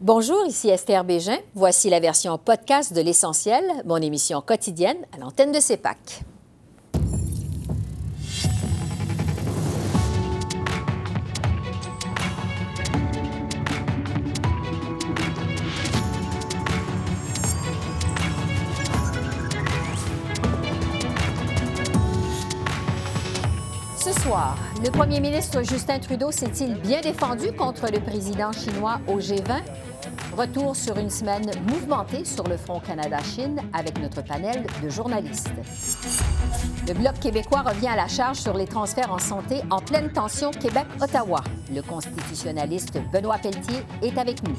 Bonjour, ici Esther Bégin. Voici la version podcast de L'Essentiel, mon émission quotidienne à l'antenne de CEPAC. Ce soir, le premier ministre Justin Trudeau s'est-il bien défendu contre le président chinois au G20? Retour sur une semaine mouvementée sur le front Canada-Chine avec notre panel de journalistes. Le Bloc québécois revient à la charge sur les transferts en santé en pleine tension Québec-Ottawa. Le constitutionnaliste Benoît Pelletier est avec nous.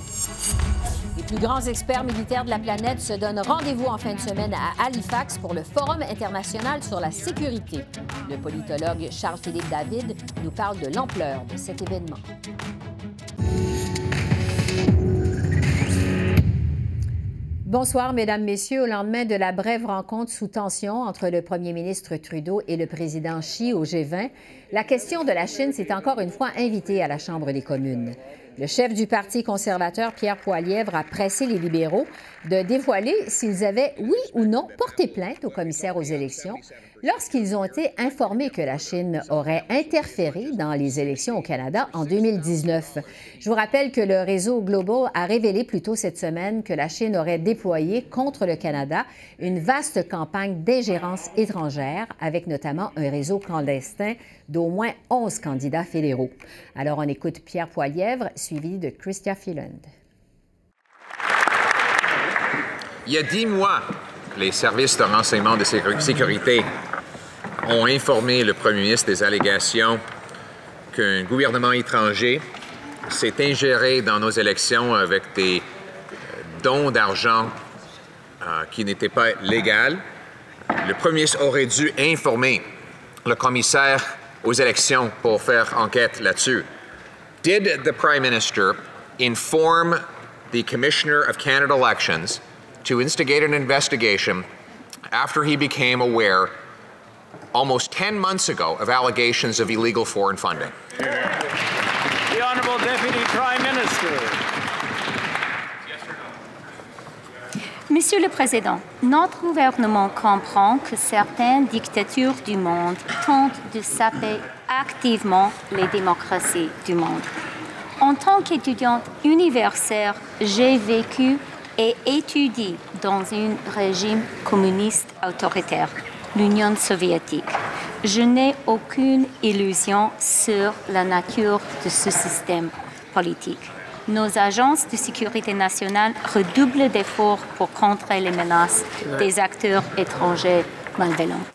Les plus grands experts militaires de la planète se donnent rendez-vous en fin de semaine à Halifax pour le Forum international sur la sécurité. Le politologue Charles-Philippe David nous parle de l'ampleur de cet événement. Bonsoir, Mesdames, Messieurs. Au lendemain de la brève rencontre sous tension entre le premier ministre Trudeau et le président Xi au G20, la question de la Chine s'est encore une fois invitée à la Chambre des communes. Le chef du Parti conservateur, Pierre Poilièvre, a pressé les libéraux de dévoiler s'ils avaient, oui ou non, porté plainte au commissaire aux élections lorsqu'ils ont été informés que la Chine aurait interféré dans les élections au Canada en 2019. Je vous rappelle que le réseau Global a révélé plus tôt cette semaine que la Chine aurait déployé contre le Canada une vaste campagne d'ingérence étrangère, avec notamment un réseau clandestin d'au moins 11 candidats fédéraux. Alors on écoute Pierre Poilièvre, suivi de Christia Phelan. Il y a dix mois, les services de renseignement de sécurité ont informé le premier ministre des allégations qu'un gouvernement étranger s'est ingéré dans nos élections avec des dons d'argent euh, qui n'étaient pas légaux. Le premier ministre aurait dû informer le commissaire aux élections pour faire enquête là-dessus. Did the Prime Minister inform the Commissioner of Canada Elections to instigate an investigation after he became aware almost 10 months ago of allegations of illegal foreign funding? The Honourable Deputy Prime Minister. Monsieur le Président, notre gouvernement comprend que certaines dictatures du monde tentent de saper activement les démocraties du monde. En tant qu'étudiante universitaire, j'ai vécu et étudié dans un régime communiste autoritaire, l'Union soviétique. Je n'ai aucune illusion sur la nature de ce système politique nos agences de sécurité nationale redoublent d'efforts pour contrer les menaces des acteurs étrangers malveillants.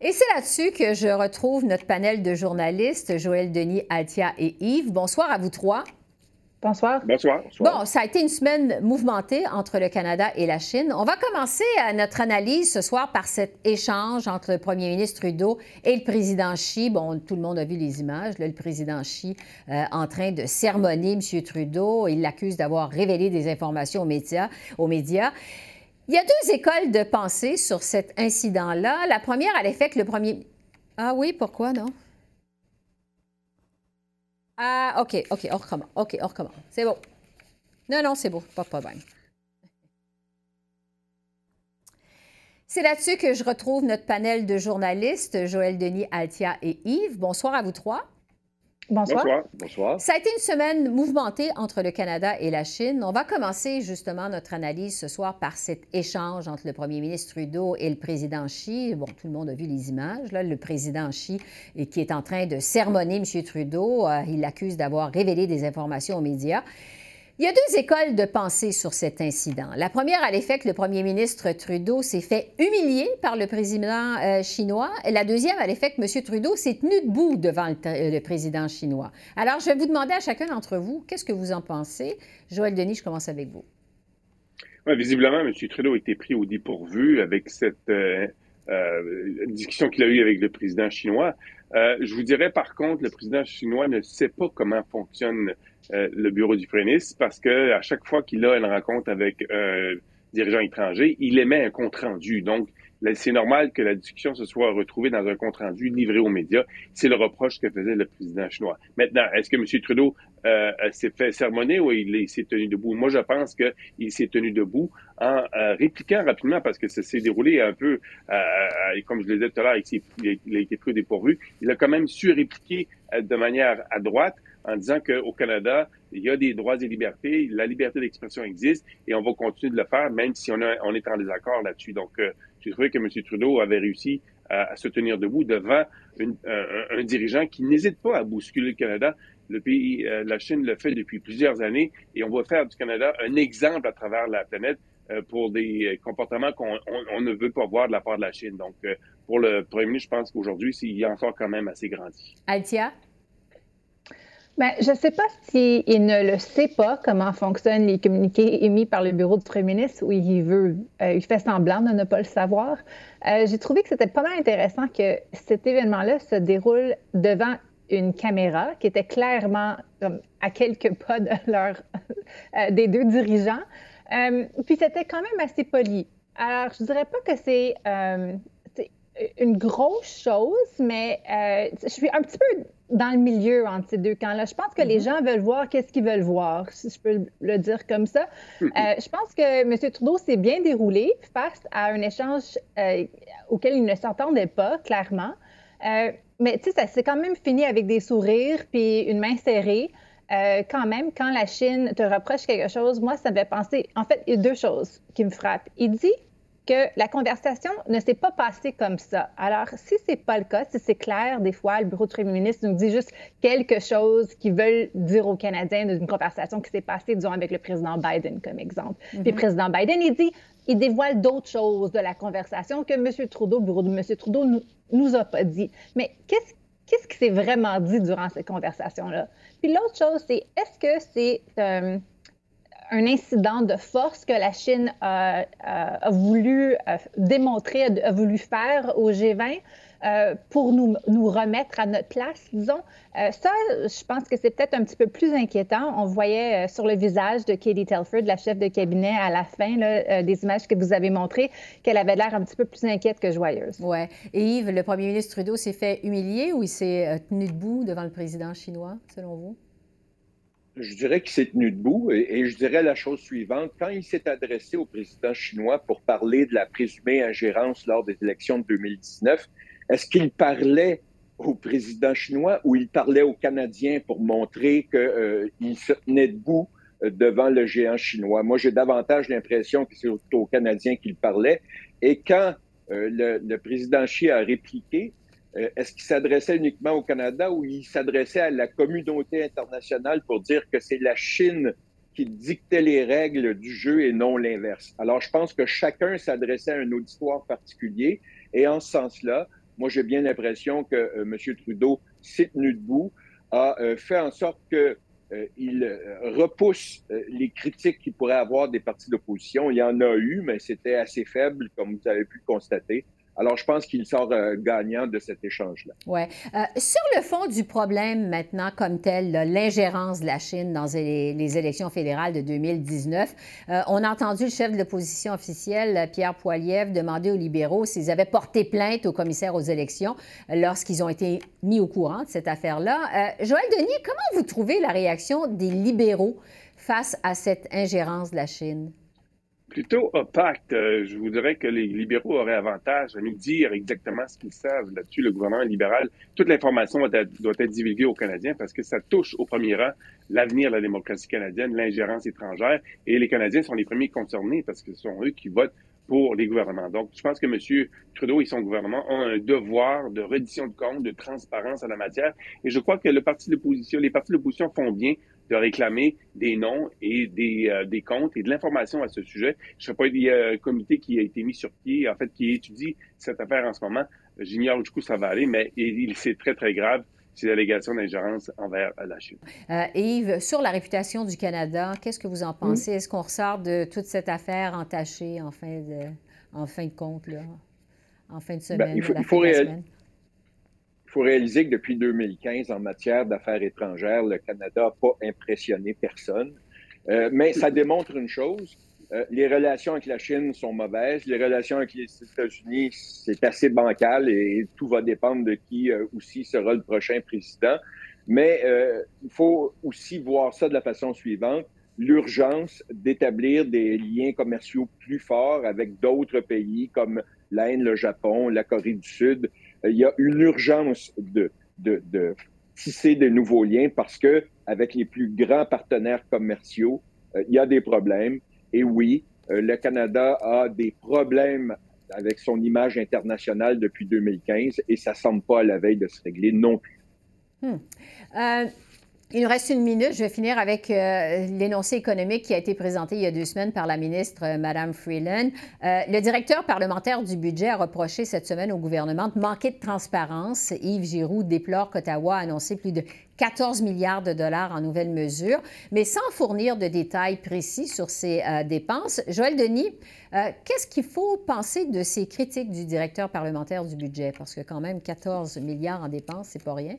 Et c'est là-dessus que je retrouve notre panel de journalistes, Joël Denis, Altia et Yves. Bonsoir à vous trois. Bonsoir. Bonsoir. Bon, ça a été une semaine mouvementée entre le Canada et la Chine. On va commencer notre analyse ce soir par cet échange entre le premier ministre Trudeau et le président Xi. Bon, tout le monde a vu les images. le président Xi euh, en train de sermonner M. Trudeau. Il l'accuse d'avoir révélé des informations aux médias. Aux médias. Il y a deux écoles de pensée sur cet incident-là. La première a l'effet que le premier... Ah oui, pourquoi non? Ah, OK, OK, on recommence. OK, on recommence. C'est bon. Non, non, c'est beau. Pas de problème. C'est là-dessus que je retrouve notre panel de journalistes, Joël Denis, Altia et Yves. Bonsoir à vous trois. Bonsoir. Bonsoir. Ça a été une semaine mouvementée entre le Canada et la Chine. On va commencer justement notre analyse ce soir par cet échange entre le premier ministre Trudeau et le président Xi. Bon, tout le monde a vu les images. Là, le président Xi qui est en train de sermonner M. Trudeau. Euh, il l'accuse d'avoir révélé des informations aux médias. Il y a deux écoles de pensée sur cet incident. La première a l'effet que le premier ministre Trudeau s'est fait humilier par le président euh, chinois. La deuxième a l'effet que M. Trudeau s'est tenu debout devant le, le, président chinois. Alors, je vais vous demander à chacun d'entre vous, qu'est-ce que vous en pensez? Joël Denis, je commence avec vous. Ouais, visiblement, M. Trudeau a été pris au dépourvu avec cette euh, euh, discussion qu'il a eue avec le président chinois. Euh, je vous dirais par contre, le président chinois ne sait pas comment fonctionne euh, le bureau du ministre parce que à chaque fois qu'il a une rencontre avec un dirigeant étranger, il émet un compte rendu. Donc, c'est normal que la discussion se soit retrouvée dans un compte-rendu livré aux médias. C'est le reproche que faisait le président chinois. Maintenant, est-ce que M. Trudeau euh, s'est fait sermonner ou il, s'est tenu debout? Moi, je pense qu'il s'est tenu debout en euh, répliquant rapidement parce que ça s'est déroulé un peu, euh, comme je le disais tout à l'heure, il, a été pris au dépourvu. Il a quand même su répliquer de manière à droite en disant qu'au Canada, il y a des droits et libertés, la liberté d'expression existe et on va continuer de le faire même si on, est en désaccord là-dessus. Donc, euh, j'ai trouvé que M. Trudeau avait réussi à, se tenir debout devant un, dirigeant qui n'hésite pas à bousculer le Canada. Le pays, euh, la Chine le fait depuis plusieurs années et on va faire du Canada un exemple à travers la planète euh, pour des comportements qu'on on, ne veut pas voir de la part de la Chine. Donc, pour le premier ministre, je pense qu'aujourd'hui, il a encore quand même assez grandi. Altia? Bien, je ne sais pas s'il ne le sait pas comment fonctionnent les communiqués émis par le bureau du premier ministre ou il veut, euh, il fait semblant de ne pas le savoir. Euh, j'ai trouvé que c'était pas mal intéressant que cet événement-là se déroule devant une caméra qui était clairement à quelques pas de leur, euh, des deux dirigeants. puis c'était quand même assez poli. Alors, je dirais pas que c'est une grosse chose, mais je suis un petit peu dans le milieu entre ces deux camps-là. Je pense que les mhm. gens veulent voir qu'est-ce qu'ils veulent voir, si je peux le dire comme ça. Mhm. Euh, je pense que M. Trudeau s'est bien déroulé face à un échange euh, auquel il ne s'entendait pas, clairement. Euh, mais tu sais, ça s'est quand même fini avec des sourires puis une main serrée. quand même, quand la Chine te reproche quelque chose, moi, ça me fait penser. En fait, il y a deux choses qui me frappent. Il dit que la conversation ne s'est pas passée comme ça. Alors, si ce n'est pas le cas, si c'est clair, des fois, le bureau du premier ministre nous dit juste quelque chose qu'ils veulent dire aux Canadiens d'une conversation qui s'est passée, disons, avec le président Biden, comme exemple. Puis le mhm. président Biden, il dit, il dévoile d'autres choses de la conversation que M. Trudeau, le bureau de M. Trudeau, nous, nous a pas dit. Mais qu'est-ce qu'est-ce qui s'est vraiment dit durant cette conversation-là? Puis l'autre chose, c'est est-ce que c'est... Euh, un incident de force que la Chine a, voulu euh, démontrer, a, voulu faire au G20 euh, pour nous, remettre à notre place, disons. Euh, ça, je pense que c'est peut-être un petit peu plus inquiétant. On voyait sur le visage de Katie Telford, la chef de cabinet, à la fin des images que vous avez montrées, qu'elle avait l'air un petit peu plus inquiète que joyeuse. Oui. Et Yves, le premier ministre Trudeau s'est fait humilier ou il s'est tenu debout devant le président chinois, selon vous? Je dirais qu'il s'est tenu debout et, je dirais la chose suivante. Quand il s'est adressé au président chinois pour parler de la présumée ingérence lors des élections de 2019, est-ce qu'il parlait au président chinois ou il parlait aux Canadiens pour montrer qu'il euh, se tenait debout euh, devant le géant chinois? Moi, j'ai davantage l'impression que c'est aux Canadiens qu'il parlait. Et quand euh, le, le président Xi a répliqué, euh, est-ce qu'il s'adressait uniquement au Canada ou il s'adressait à la communauté internationale pour dire que c'est la Chine qui dictait les règles du jeu et non l'inverse? Alors, je pense que chacun s'adressait à un auditoire particulier et en ce sens-là, moi, j'ai bien l'impression que euh, M. Trudeau s'est tenu debout, a euh, fait en sorte que il repousse les critiques qu'il pourrait avoir des partis d'opposition. Il y en a eu, mais c'était assez faible, comme vous avez pu le constater. Alors, je pense qu'il sort euh, gagnant de cet échange-là. Oui. Euh, sur le fond du problème maintenant comme tel, l'ingérence de la Chine dans les, élections fédérales de 2019, euh, on a entendu le chef de l'opposition officielle, Pierre Poilievre, demander aux libéraux s'ils avaient porté plainte au commissaire aux élections lorsqu'ils ont été mis au courant de cette affaire-là. Joël Denis, comment vous trouvez la réaction des libéraux face à cette ingérence de la Chine? Plutôt opaque. Euh, je vous dirais que les libéraux auraient avantage à nous dire exactement ce qu'ils savent là-dessus. Le gouvernement libéral, toute l'information doit être, divulguée aux Canadiens parce que ça touche au premier rang l'avenir de la démocratie canadienne, l'ingérence étrangère. Et les Canadiens sont les premiers concernés parce que ce sont eux qui votent pour les gouvernements. Donc, je pense que M. Trudeau et son gouvernement ont un devoir de reddition de comptes, de transparence en la matière. Et je crois que le parti de l'opposition, les partis de l'opposition font bien de réclamer des noms et des, euh, des comptes et de l'information à ce sujet. Je sais pas, il y a un comité qui a été mis sur pied, en fait, qui étudie cette affaire en ce moment. J'ignore du coup ça va aller, mais il, c'est très, très grave ces allégations d'ingérence envers la Chine. Euh, Yves, sur la réputation du Canada, qu'est-ce que vous en pensez? Est-ce qu'on ressort de toute cette affaire entachée en fin de, en fin de compte, là, en fin de ben, semaine? il faut, il faut, faut réaliser que depuis 2015, en matière d'affaires étrangères, le Canada n'a pas impressionné personne. Euh, mais ça démontre une chose, Euh, les relations avec la Chine sont mauvaises. Les relations avec les États-Unis, c'est assez bancal et tout va dépendre de qui euh, aussi sera le prochain président. Mais il faut aussi voir ça de la façon suivante. L'urgence d'établir des liens commerciaux plus forts avec d'autres pays comme l'Inde, le Japon, la Corée du Sud. Il y a une urgence de, tisser de nouveaux liens parce que avec les plus grands partenaires commerciaux, il y a des problèmes. Et oui, euh, le Canada a des problèmes avec son image internationale depuis 2015 et ça ne semble pas à la veille de se régler non plus. Hmm. Euh, il nous reste une minute. Je vais finir avec euh, l'énoncé économique qui a été présenté il y a deux semaines par la ministre euh, Mme Freeland. Euh, le directeur parlementaire du budget a reproché cette semaine au gouvernement de manquer de transparence. Yves Giroux déplore qu'Ottawa a annoncé plus de 14 milliards de dollars en nouvelles mesures, mais sans fournir de détails précis sur ces dépenses. Joël Denis, qu'est-ce qu'il faut penser de ces critiques du directeur parlementaire du budget? Parce que quand même, 14 milliards en dépenses, c'est pas rien.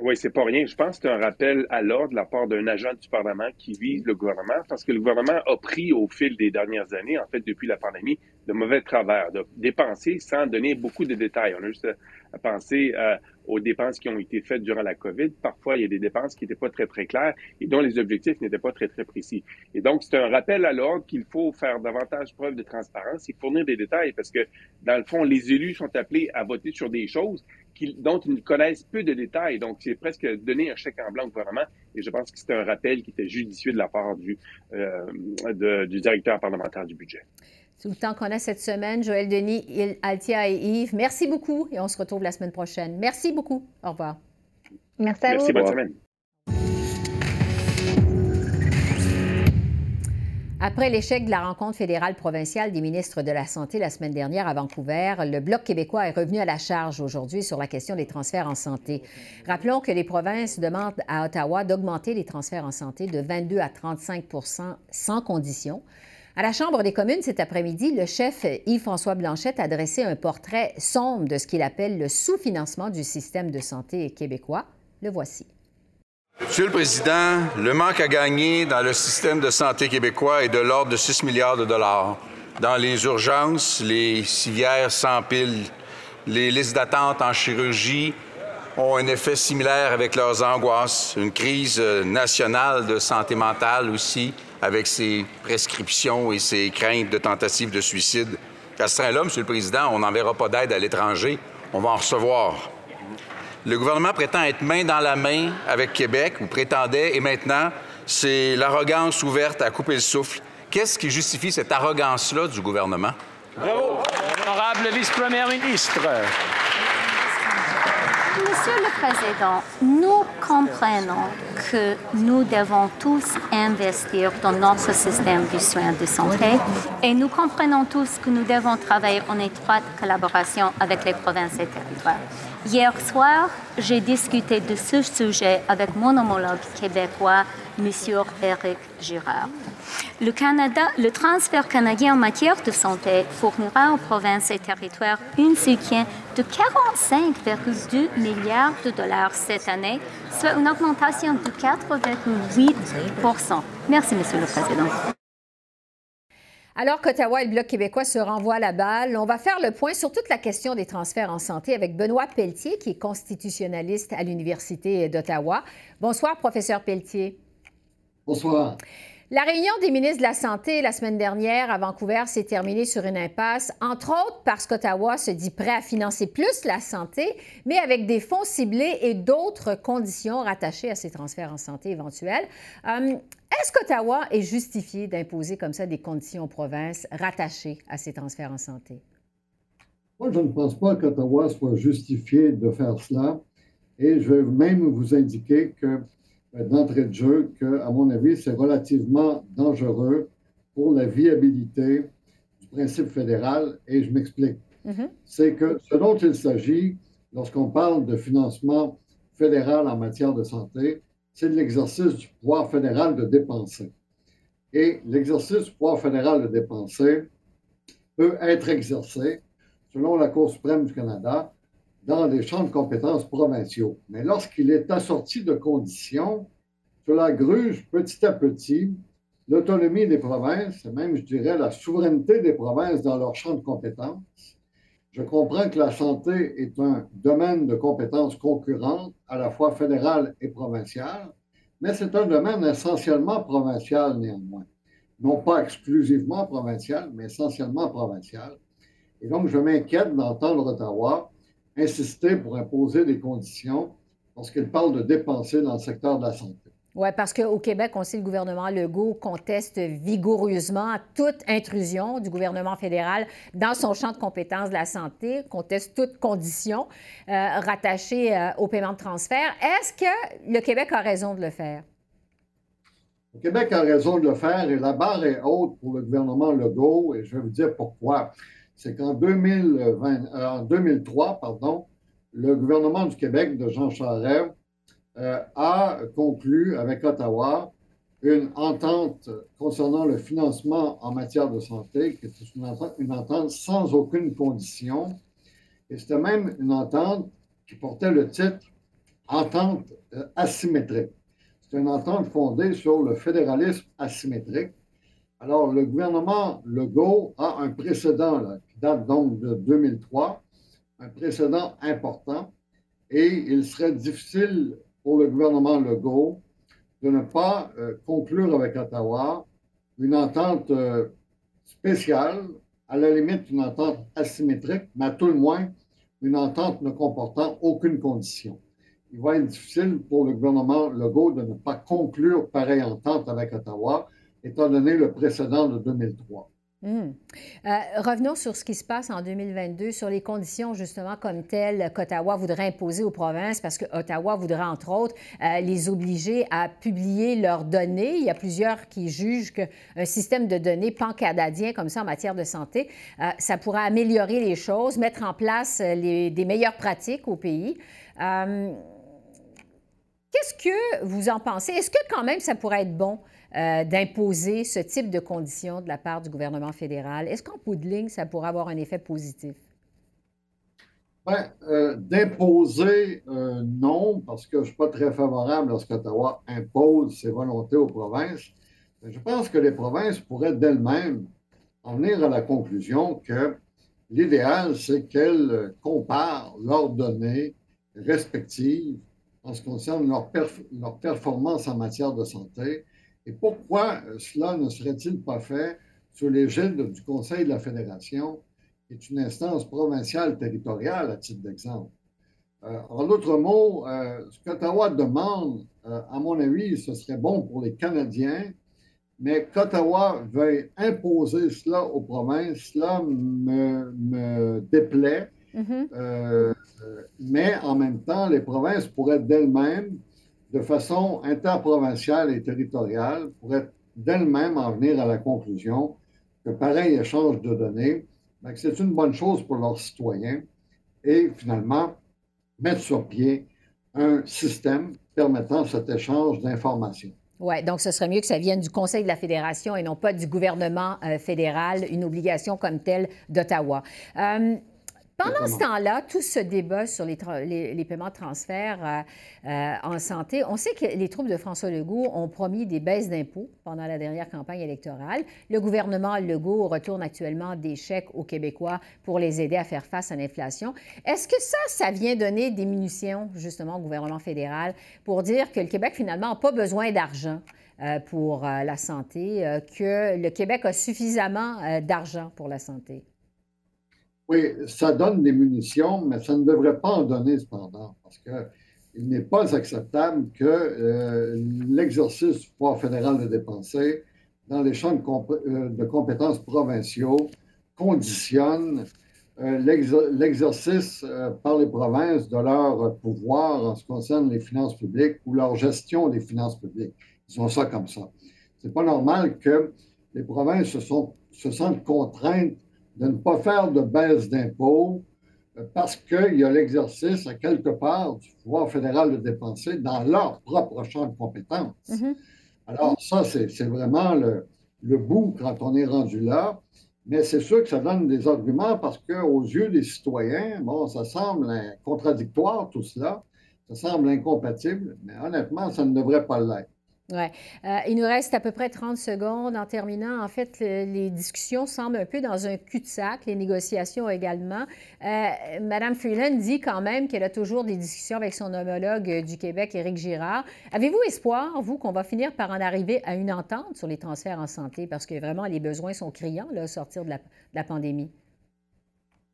Oui, c'est pas rien. Je pense que c'est un rappel à l'ordre de la part d'un agent du Parlement qui vise le gouvernement parce que le gouvernement a pris au fil des dernières années, en fait, depuis la pandémie, de mauvais travers, de dépenser sans donner beaucoup de détails. On a juste à penser euh, aux dépenses qui ont été faites durant la COVID. Parfois, il y a des dépenses qui n'étaient pas très, très claires et dont les objectifs n'étaient pas très, très précis. Et donc, c'est un rappel à l'ordre qu'il faut faire davantage preuve de transparence et fournir des détails parce que, dans le fond, les élus sont appelés à voter sur des choses dont ils connaissent peu de détails. Donc, c'est presque donner un chèque en blanc au gouvernement. Et je pense que c'est un rappel qui était judicieux de la part du, euh, du directeur parlementaire du budget. Tout le temps qu'on a cette semaine, Joël Denis, Altia et Yves, merci beaucoup et on se retrouve la semaine prochaine. Merci beaucoup. Au revoir. Merci à vous. Merci, bonne semaine. Après l'échec de la rencontre fédérale provinciale des ministres de la Santé la semaine dernière à Vancouver, le Bloc québécois est revenu à la charge aujourd'hui sur la question des transferts en santé. Rappelons que les provinces demandent à Ottawa d'augmenter les transferts en santé de 22 à 35% sans condition. À la Chambre des communes cet après-midi, le chef Yves-François Blanchette a dressé un portrait sombre de ce qu'il appelle le sous-financement du système de santé québécois. Le voici. Monsieur le Président, le manque à gagner dans le système de santé québécois est de l'ordre de 6 milliards de dollars. Dans les urgences, les civières s'empilent. Les listes d'attente en chirurgie ont un effet similaire avec leurs angoisses. Une crise nationale de santé mentale aussi, avec ses prescriptions et ses craintes de tentatives de suicide. À ce train-là, Monsieur le Président, on n'enverra pas d'aide à l'étranger. On va en recevoir. Le gouvernement prétend être main dans la main avec Québec, ou prétendait, et maintenant, c'est l'arrogance ouverte à couper le souffle. Qu'est-ce qui justifie cette arrogance-là du gouvernement? Bravo! Honorable vice-première ministre. Monsieur le Président, nous comprenons que nous devons tous investir dans notre système de soins de santé et nous comprenons tous que nous devons travailler en étroite collaboration avec les provinces et territoires. Hier soir, j'ai discuté de ce sujet avec mon homologue québécois, M. Éric Girard. Le, Canada, le transfert canadien en matière de santé fournira aux provinces et territoires une soutien de 45,2 milliards de dollars cette année, soit une augmentation de 4,8% Merci, Monsieur le Président. Alors qu'Ottawa et le Bloc québécois se renvoient la balle, on va faire le point sur toute la question des transferts en santé avec Benoît Pelletier, qui est constitutionnaliste à l'Université d'Ottawa. Bonsoir, professeur Pelletier. Bonsoir. La réunion des ministres de la Santé la semaine dernière à Vancouver s'est terminée sur une impasse, entre autres parce qu'Ottawa se dit prêt à financer plus la santé, mais avec des fonds ciblés et d'autres conditions rattachées à ces transferts en santé éventuels. Euh, est-ce qu'Ottawa est justifié d'imposer comme ça des conditions aux provinces rattachées à ces transferts en santé? Moi, je ne pense pas qu'Ottawa soit justifié de faire cela. Et je vais même vous indiquer que d'entrée de jeu que, à mon avis, c'est relativement dangereux pour la viabilité du principe fédéral. Et je m'explique. Mm-hmm. C'est que ce dont il s'agit lorsqu'on parle de financement fédéral en matière de santé, c'est de l'exercice du pouvoir fédéral de dépenser. Et l'exercice du pouvoir fédéral de dépenser peut être exercé, selon la Cour suprême du Canada, dans des champs de compétences provinciaux. Mais lorsqu'il est assorti de conditions, cela gruge petit à petit l'autonomie des provinces, et même, je dirais, la souveraineté des provinces dans leur champ de compétences. Je comprends que la santé est un domaine de compétences concurrentes, à la fois fédéral et provincial, mais c'est un domaine essentiellement provincial néanmoins. Non pas exclusivement provincial, mais essentiellement provincial. Et donc, je m'inquiète d'entendre Ottawa insister pour imposer des conditions lorsqu'il parle de dépenser dans le secteur de la santé. Oui, parce qu'au Québec, on sait que le gouvernement Legault conteste vigoureusement toute intrusion du gouvernement fédéral dans son champ de compétences de la santé, conteste toute condition euh, rattachée euh, au paiement de transfert. Est-ce que le Québec a raison de le faire? Le Québec a raison de le faire et la barre est haute pour le gouvernement Legault et je vais vous dire pourquoi. C'est qu'en 2003, euh, le gouvernement du Québec de Jean Charest euh, a conclu avec Ottawa une entente concernant le financement en matière de santé, qui est une entente, une entente sans aucune condition. Et c'était même une entente qui portait le titre Entente euh, asymétrique. C'est une entente fondée sur le fédéralisme asymétrique. Alors, le gouvernement Legault a un précédent qui date donc de 2003, un précédent important, et il serait difficile pour le gouvernement Legault de ne pas euh, conclure avec Ottawa une entente euh, spéciale, à la limite une entente asymétrique, mais à tout le moins une entente ne comportant aucune condition. Il va être difficile pour le gouvernement Legault de ne pas conclure pareille entente avec Ottawa, étant donné le précédent de 2003. Hmm. Euh, revenons sur ce qui se passe en 2022, sur les conditions justement comme telles qu'Ottawa voudrait imposer aux provinces, parce que Ottawa voudrait entre autres euh, les obliger à publier leurs données. Il y a plusieurs qui jugent qu'un système de données pan-canadien comme ça en matière de santé, euh, ça pourrait améliorer les choses, mettre en place des meilleures pratiques au pays. Qu'est-ce que vous en pensez? Est-ce que quand même ça pourrait être bon? Euh, d'imposer ce type de conditions de la part du gouvernement fédéral. Est-ce qu'en bout ça pourrait avoir un effet positif? Bien, euh, d'imposer, non, parce que je ne suis pas très favorable à ce qu'Ottawa impose ses volontés aux provinces. je pense que les provinces pourraient d'elles-mêmes en venir à la conclusion que l'idéal, c'est qu'elles comparent leurs données respectives en ce qui concerne leur, leur performance en matière de santé et pourquoi euh, cela ne serait-il pas fait sous l'égide du Conseil de la Fédération, qui est une instance provinciale territoriale, à titre d'exemple? Euh, en d'autres mots, euh, ce qu'Ottawa demande, à mon avis, ce serait bon pour les Canadiens, mais qu'Ottawa veuille imposer cela aux provinces, cela me, déplaît. Mm-hmm. mais en même temps, les provinces pourraient d'elles-mêmes de façon interprovinciale et territoriale pourrait d'elle-même en venir à la conclusion que pareil échange de données, ben, c'est une bonne chose pour leurs citoyens et finalement mettre sur pied un système permettant cet échange d'informations. Oui, donc ce serait mieux que ça vienne du Conseil de la Fédération et non pas du gouvernement euh, fédéral, une obligation comme telle d'Ottawa. Euh, pendant ce temps-là, tout ce débat sur les, les, paiements de transfert euh, euh, en santé, on sait que les troupes de François Legault ont promis des baisses d'impôts pendant la dernière campagne électorale. Le gouvernement Legault retourne actuellement des chèques aux Québécois pour les aider à faire face à l'inflation. Est-ce que ça, ça vient donner des munitions justement au gouvernement fédéral pour dire que le Québec finalement n'a pas besoin d'argent? Euh, pour la santé, que le Québec a suffisamment d'argent pour la santé? Oui, ça donne des munitions, mais ça ne devrait pas en donner cependant, parce qu'il n'est pas acceptable que euh, l'exercice du pouvoir fédéral de dépenser dans les champs de, euh, compétences provinciaux conditionne euh, l'exercice par les provinces de leur pouvoir en ce qui concerne les finances publiques ou leur gestion des finances publiques. Ils ont ça comme ça. C'est pas normal que les provinces se sentent contraintes de ne pas faire de baisse d'impôts euh, parce qu'il y a l'exercice à quelque part du pouvoir fédéral de dépenser dans leur propre champ de compétences. Mm-hmm. Alors ça, c'est vraiment le, le, bout quand on est rendu là. Mais c'est sûr que ça donne des arguments parce qu'aux yeux des citoyens, bon, ça semble contradictoire tout cela, ça semble incompatible, mais honnêtement, ça ne devrait pas l'être. Ouais. Euh, il nous reste à peu près 30 secondes en terminant. En fait, les discussions semblent un peu dans un cul-de-sac, les négociations également. Euh, Madame Freeland dit quand même qu'elle a toujours des discussions avec son homologue du Québec, Éric Girard. Avez-vous espoir, vous, qu'on va finir par en arriver à une entente sur les transferts en santé? Parce que vraiment, les besoins sont criants, là, sortir de la, de la pandémie.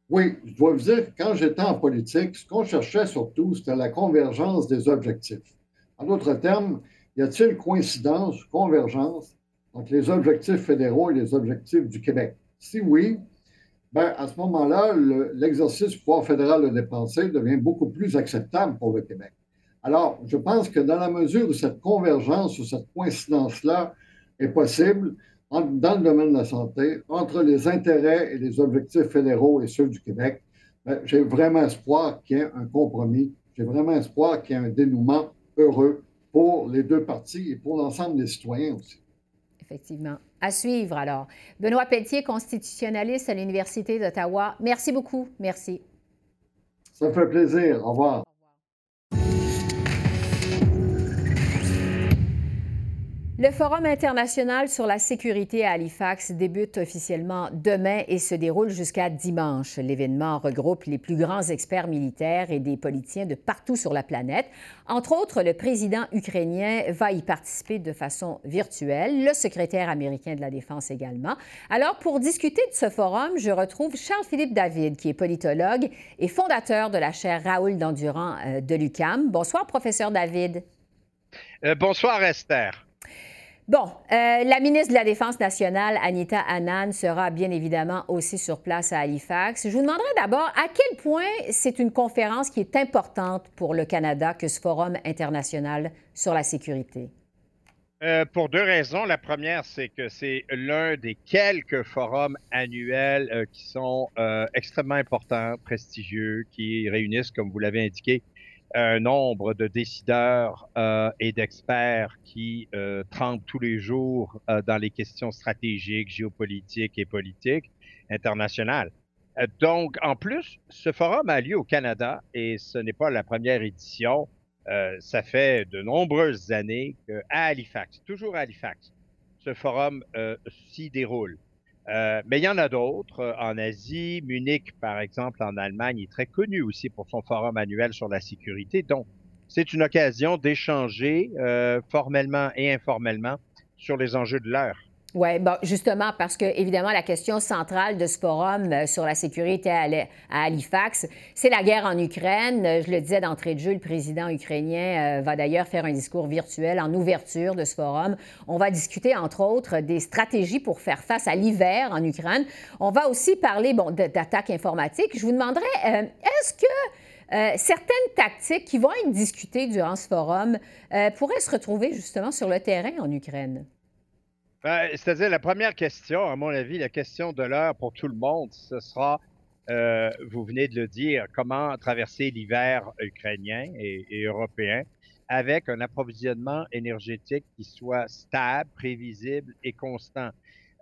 Oui, je dois vous dire quand j'étais en politique, ce qu'on cherchait surtout, c'était la convergence des objectifs. En d'autres termes, y a-t-il coïncidence, convergence entre les objectifs fédéraux et les objectifs du Québec? Si oui, ben, à ce moment-là, l'exercice du pouvoir fédéral de dépenser devient beaucoup plus acceptable pour le Québec. Alors, je pense que dans la mesure où cette convergence ou cette coïncidence-là est possible, dans le domaine de la santé, entre les intérêts et les objectifs fédéraux et ceux du Québec, ben, j'ai vraiment espoir qu'il y ait un compromis, j'ai vraiment espoir qu'il y ait un dénouement heureux pour les deux parties et pour l'ensemble des citoyens aussi. Effectivement. À suivre alors. Benoît Pelletier, constitutionnaliste à l'Université d'Ottawa. Merci beaucoup. Merci. Ça me fait plaisir. Au revoir. Le Forum international sur la sécurité à Halifax débute officiellement demain et se déroule jusqu'à dimanche. L'événement regroupe les plus grands experts militaires et des politiciens de partout sur la planète. Entre autres, le président ukrainien va y participer de façon virtuelle, le secrétaire américain de la Défense également. Alors, pour discuter de ce forum, je retrouve Charles-Philippe David, qui est politologue et fondateur de la chaire Raoul Dandurand euh, de l'UCAM. Bonsoir, professeur David. Euh, bonsoir, Esther. Bon, euh, la ministre de la Défense nationale, Anita Annan, sera bien évidemment aussi sur place à Halifax. Je vous demanderai d'abord à quel point c'est une conférence qui est importante pour le Canada que ce forum international sur la sécurité? Euh, pour deux raisons. La première, c'est que c'est l'un des quelques forums annuels euh, qui sont extrêmement importants, prestigieux, qui réunissent, comme vous l'avez indiqué, un nombre de décideurs euh, et d'experts qui euh, trempent tous les jours euh, dans les questions stratégiques, géopolitiques et politiques internationales. Euh, donc, en plus, ce forum a lieu au Canada et ce n'est pas la première édition. Euh, ça fait de nombreuses années qu'à Halifax, toujours à Halifax, ce forum s'y déroule. Euh, mais il y en a d'autres euh, en Asie. Munich, par exemple, en Allemagne, est très connu aussi pour son forum annuel sur la sécurité. Donc, c'est une occasion d'échanger euh, formellement et informellement sur les enjeux de l'heure. Oui, bon, justement, parce que, évidemment, la question centrale de ce forum euh, sur la sécurité à, Halifax, c'est la guerre en Ukraine. Euh, je le disais d'entrée de jeu, le président ukrainien euh, va d'ailleurs faire un discours virtuel en ouverture de ce forum. On va discuter, entre autres, des stratégies pour faire face à l'hiver en Ukraine. On va aussi parler, bon, d'attaques informatiques. Je vous demanderais, est-ce que certaines tactiques qui vont être discutées durant ce forum pourraient se retrouver justement sur le terrain en Ukraine? Ben, c'est-à-dire, la première question, à mon avis, la question de l'heure pour tout le monde, ce sera, euh, vous venez de le dire, comment traverser l'hiver ukrainien et, européen avec un approvisionnement énergétique qui soit stable, prévisible et constant.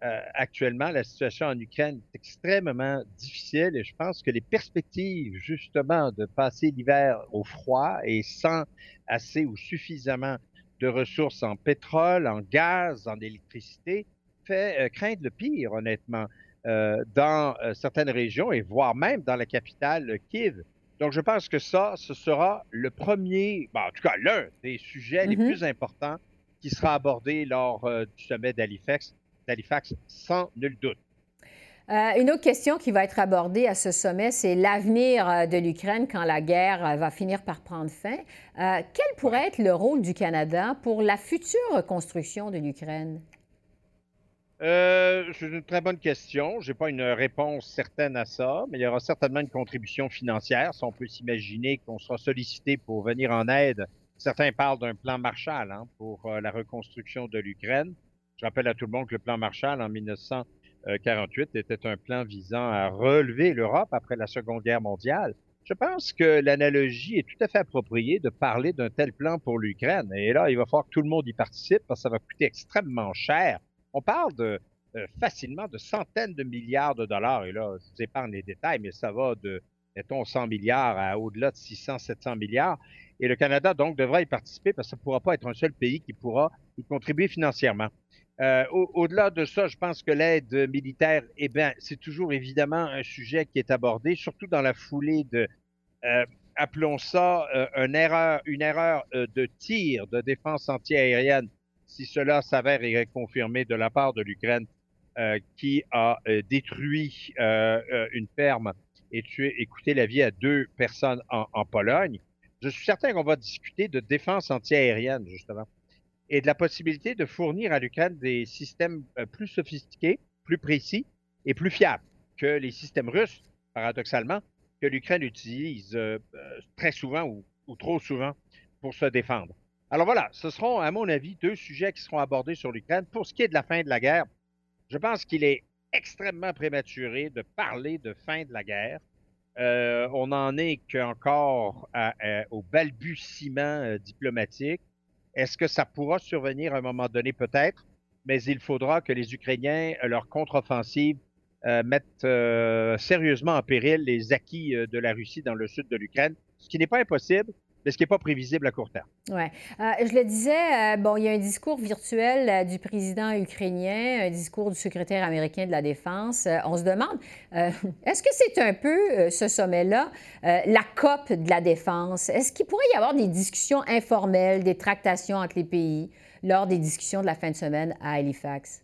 Euh, actuellement, la situation en Ukraine est extrêmement difficile et je pense que les perspectives, justement, de passer l'hiver au froid et sans assez ou suffisamment de ressources en pétrole, en gaz, en électricité, fait euh, craindre le pire, honnêtement, euh, dans euh, certaines régions et voire même dans la capitale Kiev. Donc, je pense que ça, ce sera le premier, en tout cas l'un des sujets les mm-hmm. plus importants qui sera abordé lors du sommet d'Halifax, d'Halifax, sans nul doute. Euh, une autre question qui va être abordée à ce sommet, c'est l'avenir euh, de l'Ukraine quand la guerre euh, va finir par prendre fin. quel pourrait être le rôle du Canada pour la future reconstruction de l'Ukraine? c'est une très bonne question. Je n'ai pas une réponse certaine à ça, mais il y aura certainement une contribution financière. Si on peut s'imaginer qu'on sera sollicité pour venir en aide, certains parlent d'un plan Marshall hein, pour la reconstruction de l'Ukraine. Je rappelle à tout le monde que le plan Marshall en 1900 48 euh, était un plan visant à relever l'Europe après la Seconde Guerre mondiale. Je pense que l'analogie est tout à fait appropriée de parler d'un tel plan pour l'Ukraine. Et là, il va falloir que tout le monde y participe parce que ça va coûter extrêmement cher. On parle euh, facilement de centaines de milliards de dollars. Et là, je vous épargne les détails, mais ça va de mettons, 100 milliards à au-delà de 600, 700 milliards. Et le Canada, donc, devra y participer parce que ça ne pourra pas être un seul pays qui pourra y contribuer financièrement. Euh, au-delà de ça, je pense que l'aide militaire, eh bien, c'est toujours évidemment un sujet qui est abordé, surtout dans la foulée de, euh, appelons ça euh, une erreur, une erreur de tir de défense antiaérienne, si cela s'avère et est confirmé de la part de l'Ukraine, qui a détruit une ferme et tué et coûté la vie à deux personnes en, en Pologne. Je suis certain qu'on va discuter de défense antiaérienne, justement et de la possibilité de fournir à l'Ukraine des systèmes euh, plus sophistiqués, plus précis et plus fiables que les systèmes russes, paradoxalement, que l'Ukraine utilise euh, euh, très souvent ou, trop souvent pour se défendre. Alors voilà, ce seront, à mon avis, deux sujets qui seront abordés sur l'Ukraine. Pour ce qui est de la fin de la guerre, je pense qu'il est extrêmement prématuré de parler de fin de la guerre. on n'en est qu'encore au balbutiement diplomatique. Est-ce que ça pourra survenir à un moment donné? Peut-être, mais il faudra que les Ukrainiens, euh, leur contre-offensive, euh, mettent euh, sérieusement en péril les acquis de la Russie dans le sud de l'Ukraine, ce qui n'est pas impossible, mais ce qui n'est pas prévisible à court terme. Oui. je le disais, bon, il y a un discours virtuel du président ukrainien, un discours du secrétaire américain de la Défense. on se demande, est-ce que c'est un peu ce sommet-là, la COP de la Défense? Est-ce qu'il pourrait y avoir des discussions informelles, des tractations entre les pays lors des discussions de la fin de semaine à Halifax?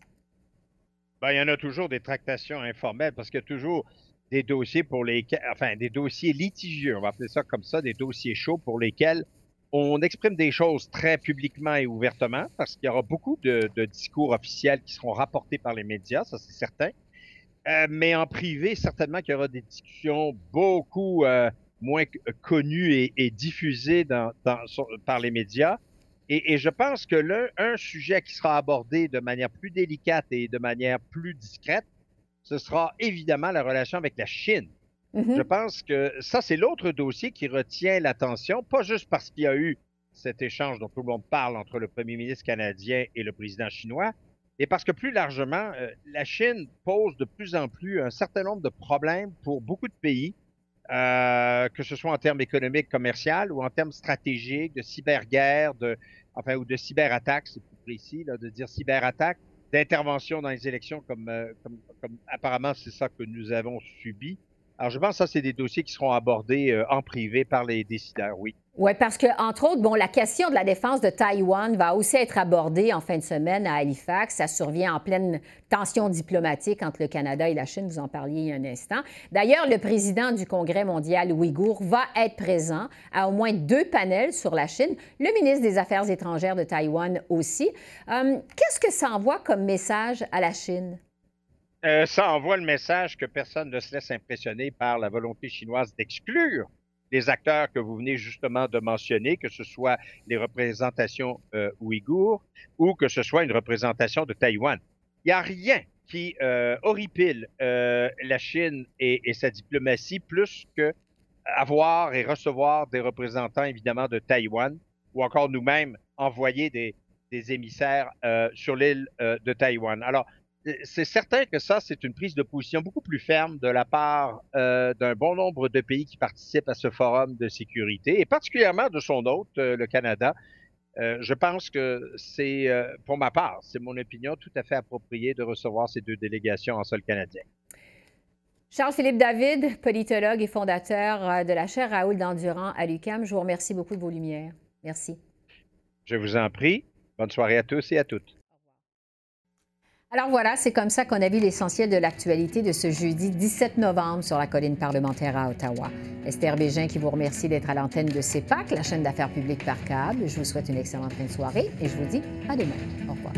Bien, il y en a toujours des tractations informelles parce qu'il y a toujours des dossiers pour lesquels, enfin, des dossiers litigieux, on va appeler ça comme ça, des dossiers chauds pour lesquels on exprime des choses très publiquement et ouvertement, parce qu'il y aura beaucoup de, discours officiels qui seront rapportés par les médias, ça c'est certain. Euh, mais en privé, certainement qu'il y aura des discussions beaucoup euh, moins connues et, diffusées par les médias. Et, et, je pense que l'un, un sujet qui sera abordé de manière plus délicate et de manière plus discrète, ce sera évidemment la relation avec la Chine. Mm-hmm. Je pense que ça, c'est l'autre dossier qui retient l'attention, pas juste parce qu'il y a eu cet échange dont tout le monde parle entre le premier ministre canadien et le président chinois, mais parce que plus largement, euh, la Chine pose de plus en plus un certain nombre de problèmes pour beaucoup de pays, euh, que ce soit en termes économiques, commerciaux ou en termes stratégiques, de cyberguerre, de, enfin, ou de cyberattaque, c'est plus précis là, de dire cyberattaque d'intervention dans les élections comme, euh, comme, comme apparemment c'est ça que nous avons subi. Alors, je pense que ça, c'est des dossiers qui seront abordés euh, en privé par les décideurs, oui. Oui, parce que, entre autres, bon, la question de la défense de Taïwan va aussi être abordée en fin de semaine à Halifax. Ça survient en pleine tension diplomatique entre le Canada et la Chine. Vous en parliez il y a un instant. D'ailleurs, le président du Congrès mondial ouïghour va être présent à au moins deux panels sur la Chine. Le ministre des Affaires étrangères de Taïwan aussi. Euh, qu'est-ce que ça envoie comme message à la Chine? Euh, ça envoie le message que personne ne se laisse impressionner par la volonté chinoise d'exclure les acteurs que vous venez justement de mentionner, que ce soit les représentations euh, ouïghours ou que ce soit une représentation de Taïwan. Il n'y a rien qui euh, horripile euh, la Chine et, sa diplomatie plus que avoir et recevoir des représentants évidemment de Taïwan ou encore nous-mêmes envoyer des, des émissaires sur l'île de Taïwan. Alors, c'est certain que ça, c'est une prise de position beaucoup plus ferme de la part euh, d'un bon nombre de pays qui participent à ce forum de sécurité, et particulièrement de son hôte, euh, le Canada. Euh, je pense que c'est, pour ma part, c'est mon opinion tout à fait approprié de recevoir ces deux délégations en sol canadien. Charles-Philippe David, politologue et fondateur de la chaire Raoul d'Endurant à l'UQAM, je vous remercie beaucoup de vos lumières. Merci. Je vous en prie. Bonne soirée à tous et à toutes. Alors voilà, c'est comme ça qu'on a vu l'essentiel de l'actualité de ce jeudi 17 novembre sur la colline parlementaire à Ottawa. Esther Bégin qui vous remercie d'être à l'antenne de CEPAC, la chaîne d'affaires publiques par câble. Je vous souhaite une excellente fin de soirée et je vous dis à demain. Au revoir.